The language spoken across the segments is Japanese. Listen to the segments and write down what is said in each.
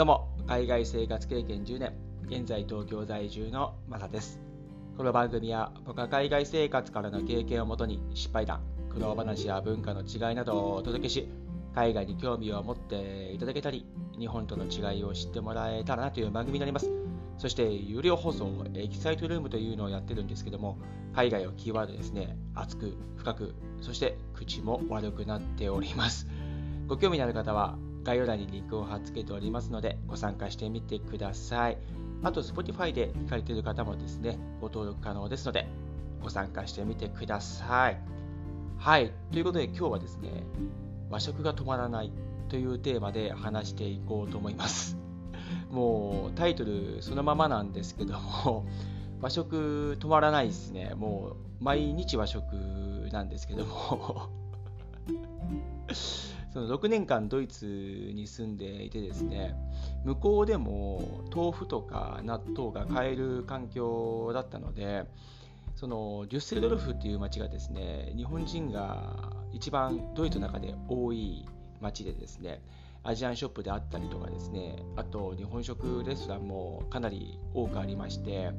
どうも、海外生活経験10年、現在東京在住のマサです。この番組は僕は海外生活からの経験をもとに失敗談、苦労話や文化の違いなどをお届けし、海外に興味を持っていただけたり、日本との違いを知ってもらえたらなという番組になります。そして、有料放送、エキサイトルームというのをやってるんですけども、海外をキーワードですね、熱く、深く、そして口も悪くなっております。ご興味のある方は、概要欄にリンクを貼っ付けておりますので、ご参加してみてください。あと、Spotify で聞かれている方もですね、ご登録可能ですので、ご参加してみてください。はい。ということで、今日はですね、和食が止まらないというテーマで話していこうと思います。もうタイトルそのままなんですけども、和食止まらないですね。もう毎日和食なんですけども その6年間ドイツに住んでいてですね向こうでも豆腐とか納豆が買える環境だったのでそのデュッセルドルフっていう街がですね日本人が一番ドイツの中で多い街でですねアジアンショップであったりとかですねあと日本食レストランもかなり多くありまして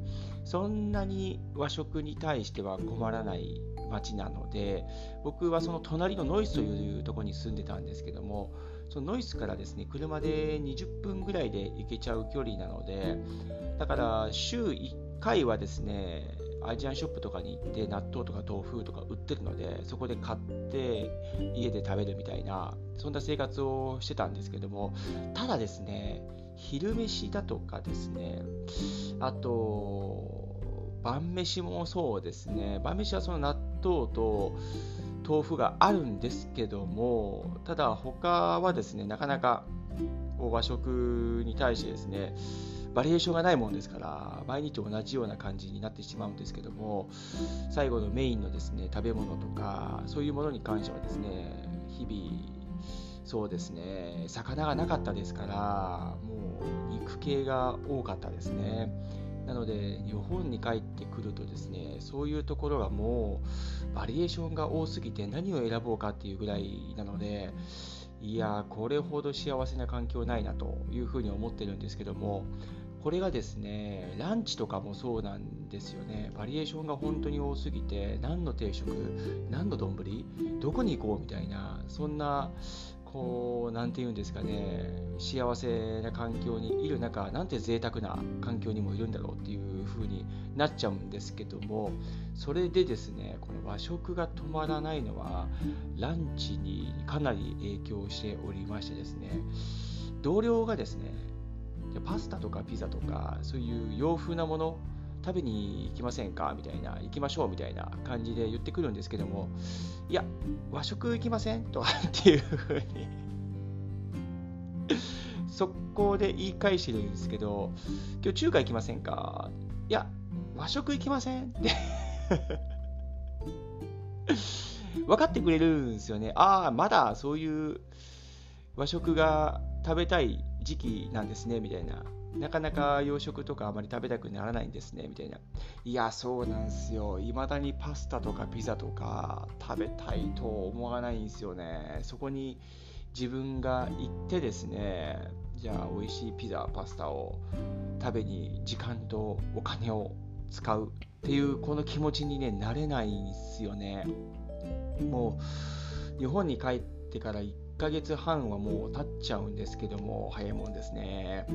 そんなに和食に対しては困らない町なので僕はその隣のノイスというところに住んでたんですけどもそのノイスからですね車で20分ぐらいで行けちゃう距離なのでだから週1回はですねアジアンショップとかに行って納豆とか豆腐とか売ってるのでそこで買って家で食べるみたいなそんな生活をしてたんですけどもただですね昼飯だとかですねあと晩飯もそうですね晩飯はその納豆と豆腐があるんですけどもただ他はですねなかなか和食に対してですねバリエーションがないもんですから毎日同じような感じになってしまうんですけども最後のメインのですね食べ物とかそういうものに関してはですね日々そうですね魚がなかったですからもう肉系が多かったですね。なので日本に帰ってくるとですねそういうところがもうバリエーションが多すぎて何を選ぼうかっていうぐらいなのでいやこれほど幸せな環境ないなというふうに思ってるんですけどもこれがですねランチとかもそうなんですよね。バリエーションが本当に多すぎて何の定食何の丼どこに行こうみたいなそんなこう何て言うんですかね幸せな環境にいる中なんて贅沢な環境にもいるんだろうっていう風になっちゃうんですけどもそれでですねこの和食が止まらないのはランチにかなり影響しておりましてですね同僚がですねパスタとかピザとかそういう洋風なもの食べに行きませんか？みたいな行きましょうみたいな感じで言ってくるんですけどもいや和食行きません？とか っていうふうに速攻で言い返してるんですけど今日中華行きませんか？いや和食行きません？って。分かってくれるんですよね。ああまだそういう和食が食べたい時期なんですねみたいな。なかなか洋食とかあまり食べたくならないんですねみたいな。いやそうなんですよ。いまだにパスタとかピザとか食べたいと思わないんですよね。そこに自分が行ってですねじゃあ美味しいピザパスタを食べに時間とお金を使うっていうこの気持ちにねなれないんですよね。もう日本に帰ってから1ヶ月半はもう経っちゃうんですけども早いもんですね。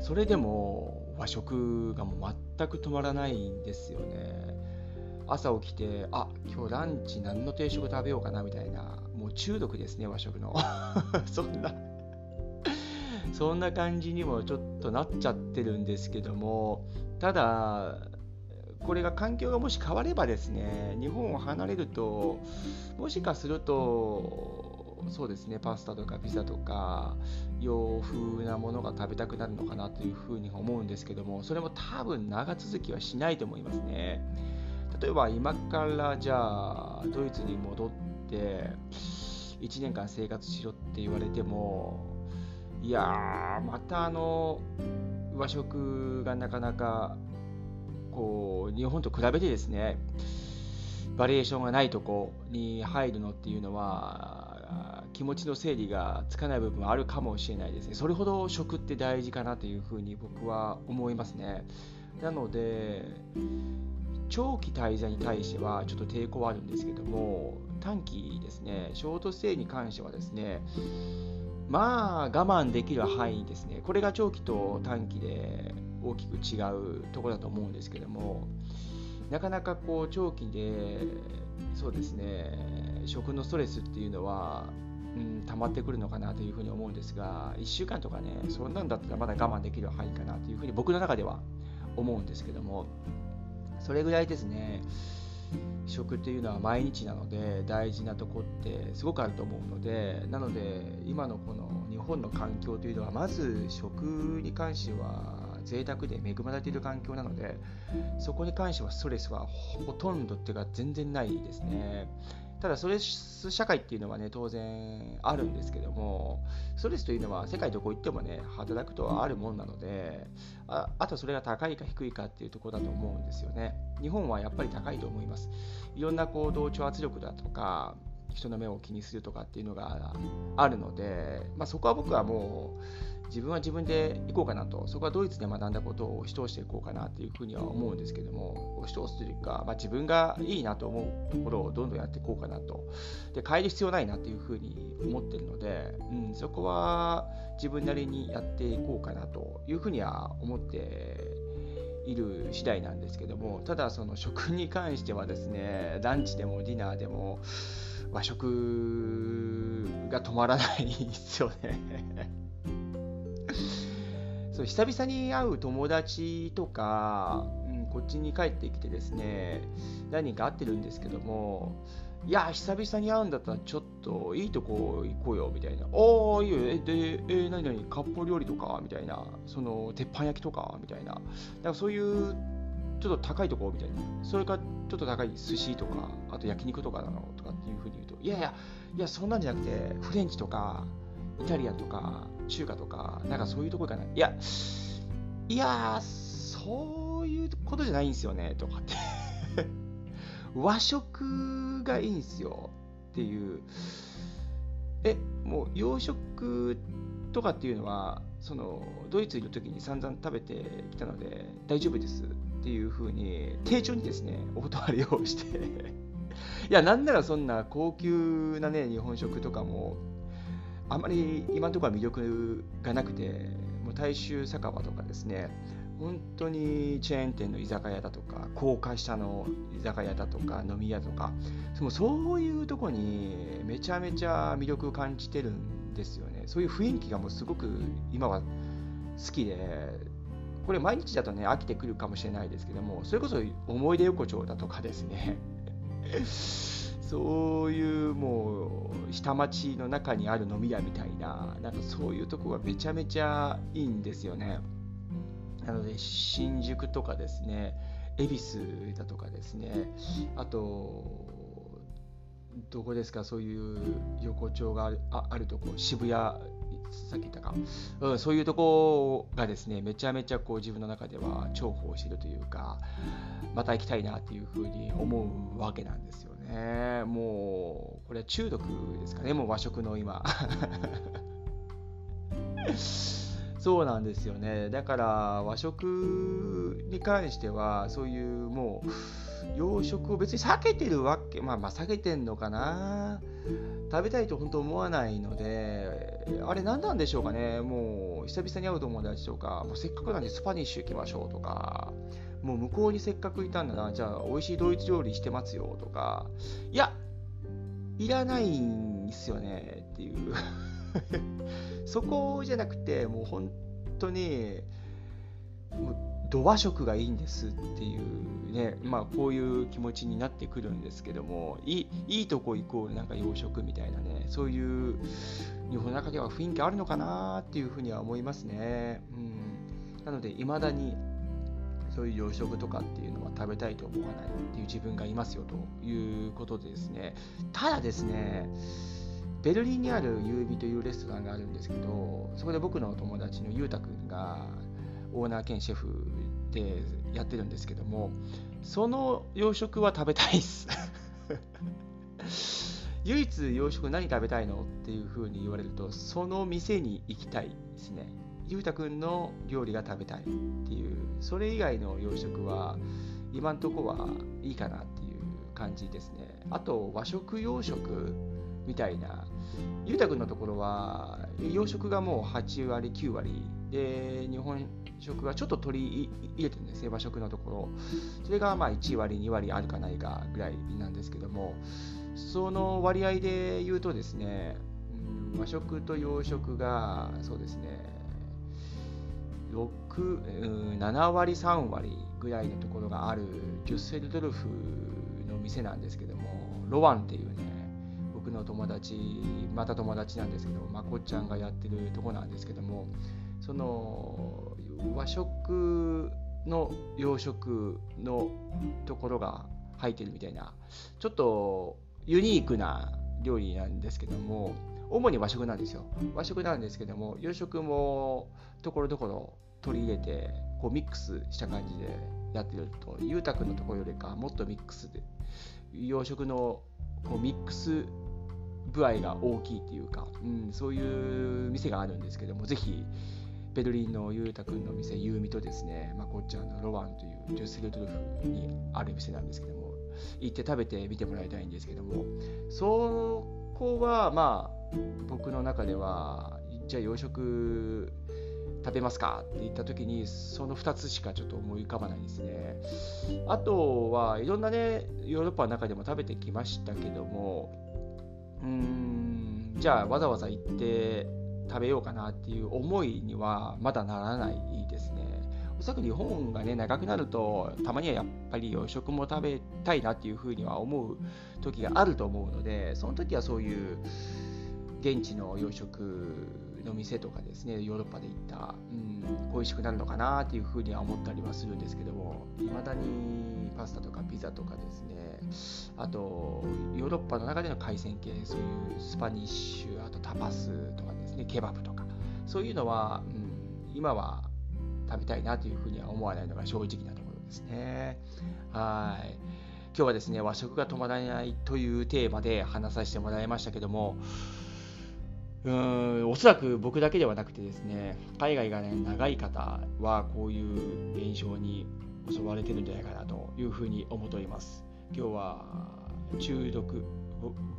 それでも和食がもう全く止まらないんですよね。朝起きてあ今日ランチ何の定食食べようかなみたいな。もう中毒ですね和食の。そんな。そんな感じにもちょっとなっちゃってるんですけども。ただこれが環境がもし変わればですね日本を離れるともしかするとそうですねパスタとかピザとか洋風なものが食べたくなるのかなというふうに思うんですけどもそれも多分長続きはしないと思いますね。例えば今からじゃあドイツに戻って1年間生活しろって言われてもいやーまたあの和食がなかなかこう日本と比べてですねバリエーションがないとこに入るのっていうのは気持ちの整理がつかない部分はあるかもしれないですね。それほど食って大事かなというふうに僕は思いますね。なので長期滞在に対してはちょっと抵抗はあるんですけども短期ですね。ショートステイに関してはですねまあ我慢できる範囲ですね。これが長期と短期で大きく違うところだと思うんですけどもなかなかこう長期でそうですね食のストレスっていうのは、うん、溜まってくるのかなというふうに思うんですが1週間とかねそんなんだったらまだ我慢できる範囲かなというふうに僕の中では思うんですけどもそれぐらいですね食っていうのは毎日なので大事なとこってすごくあると思うのでなので今のこの日本の環境というのはまず食に関しては贅沢で恵まれている環境なのでそこに関してはストレスはほとんどっていうか全然ないですね。ただストレス社会っていうのはね当然あるんですけどもストレスというのは世界どこ行ってもね働くとはあるもんなのでああとそれが高いか低いかっていうところだと思うんですよね。日本はやっぱり高いと思います。いろんなこう同調圧力だとか人の目を気にするとかっていうのがあるので、まあ、そこは僕はもう自分は自分で行こうかなと、そこはドイツで学んだことを押し通していこうかなというふうには思うんですけども、押し通すというか、まあ、自分がいいなと思うところをどんどんやっていこうかなと、で変える必要ないなというふうに思ってるので、うん、そこは自分なりにやっていこうかなというふうには思っている次第なんですけども、ただその食に関してはですね、ランチでもディナーでも和食が止まらないですよね。そう久々に会う友達とか、うん、こっちに帰ってきてですね何人か会ってるんですけどもいや久々に会うんだったらちょっといいとこ行こうよみたいな「おおいいよえでえ何々割烹料理とか」みたいなその鉄板焼きとかみたいななんかそういうちょっと高いとこみたいなそれかちょっと高い寿司とかあと焼肉とかなのとかっていうふうに言うといやいやいやそんなんじゃなくてフレンチとかイタリアンとか中華とか、なんかそういうとこかな。いや、いや、そういうことじゃないんですよね、とかって 和食がいいんですよっていう。え、もう洋食とかっていうのは、そのドイツいる時に散々食べてきたので大丈夫ですっていうふうに丁重にですねお断りをして いやなんならそんな高級なね日本食とかもあまり今のところは魅力がなくて、もう大衆酒場とかですね、本当にチェーン店の居酒屋だとか、高架下の居酒屋だとか、飲み屋とか、そういうとこにめちゃめちゃ魅力を感じてるんですよね。そういう雰囲気がもうすごく今は好きで、これ毎日だとね、飽きてくるかもしれないですけども、それこそ思い出横丁だとかですね、そういうもう下町の中にある飲み屋みたいななんかそういうとこがめちゃめちゃいいんですよねなので新宿とかですね恵比寿だとかですねあとどこですかそういう横丁があるとこ渋谷さっき言ったか、うん、そういうとこがですねめちゃめちゃこう自分の中では重宝してるというかまた行きたいなっていうふうに思うわけなんですよね。もう、これは中毒ですかね、もう和食の今。そうなんですよね。だから和食に関しては、そういうもう、洋食を別に避けてるわけ、まあまあ避けてんのかな。食べたいと本当思わないので、あれ何なんでしょうかね。もう久々に会う友達とか、もうせっかくなんでスパニッシュ行きましょうとか、もう向こうにせっかくいたんだな、じゃあ美味しいドイツ料理してますよとか、いや、いらないんですよねっていう そこじゃなくて、もう本当に、もう土和食がいいんですっていうね、まあこういう気持ちになってくるんですけども、いいいとこイコールなんか洋食みたいなね、そういう日本の中では雰囲気あるのかなっていうふうには思いますね。うん、なので、いまだにそういう洋食とかっていうのは食べたいと思わないっていう自分がいますよということでですね。ただですねベルリンにあるユービというレストランがあるんですけどそこで僕の友達のゆうたくんがオーナー兼シェフでやってるんですけどもその洋食は食べたいっす。唯一洋食何食べたいのっていうふうに言われるとその店に行きたいですね。ゆうたくんの料理が食べたいっていうそれ以外の洋食は今んとこはいいかなっていう感じですね。あと和食洋食みたいな。ゆうたくんのところは洋食がもう8割9割で日本食がちょっと取り入れてるんですね和食のところ。それがまあ1割2割あるかないかぐらいなんですけども。その割合で言うとですね、和食と洋食がそうですね6、7割3割ぐらいのところがあるデュッセルドルフの店なんですけどもロワンっていうね僕の友達また友達なんですけどまこっちゃんがやってるとこなんですけどもその和食の洋食のところが入ってるみたいなちょっとユニークな料理なんですけども主に和食なんですよ。和食なんですけども洋食もところどころ取り入れてこうミックスした感じでやってるとゆうたくんのところよりかもっとミックスで洋食のこうミックス具合が大きいっていうか、うん、そういう店があるんですけどもぜひベルリンのゆうたくんの店ユーミとですねまあこっちゃんのロワンというデュッセルドルフにある店なんですけども行って食べてみてもらいたいんですけどもそこはまあ僕の中ではじゃあ洋食食べますかって言った時にその2つしかちょっと思い浮かばないですね。あとはいろんなねヨーロッパの中でも食べてきましたけどもうんじゃあわざわざ行って食べようかなっていう思いにはまだならないですね。おそらく日本がね長くなるとたまにはやっぱり洋食も食べたいなっていうふうには思う時があると思うのでその時はそういう現地の洋食の店とかですねヨーロッパで行った、うん、美味しくなるのかなっていうふうには思ったりはするんですけどもいまだにパスタとかピザとかですねあとヨーロッパの中での海鮮系そういうスパニッシュあとタパスとかですねケバブとかそういうのは、うん、今は食べたいなというふうには思わないのが正直なところですね。はい今日はですね和食が止まらないというテーマで話させてもらいましたけどもうーんおそらく僕だけではなくてですね海外がね長い方はこういう現象に襲われてるんじゃないかなというふうに思っております今日は中毒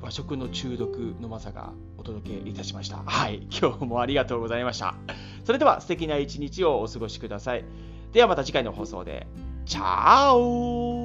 和食の中毒のまさがお届けいたしましたはい今日もありがとうございましたそれでは素敵な一日をお過ごしください。ではまた次回の放送で。チャオ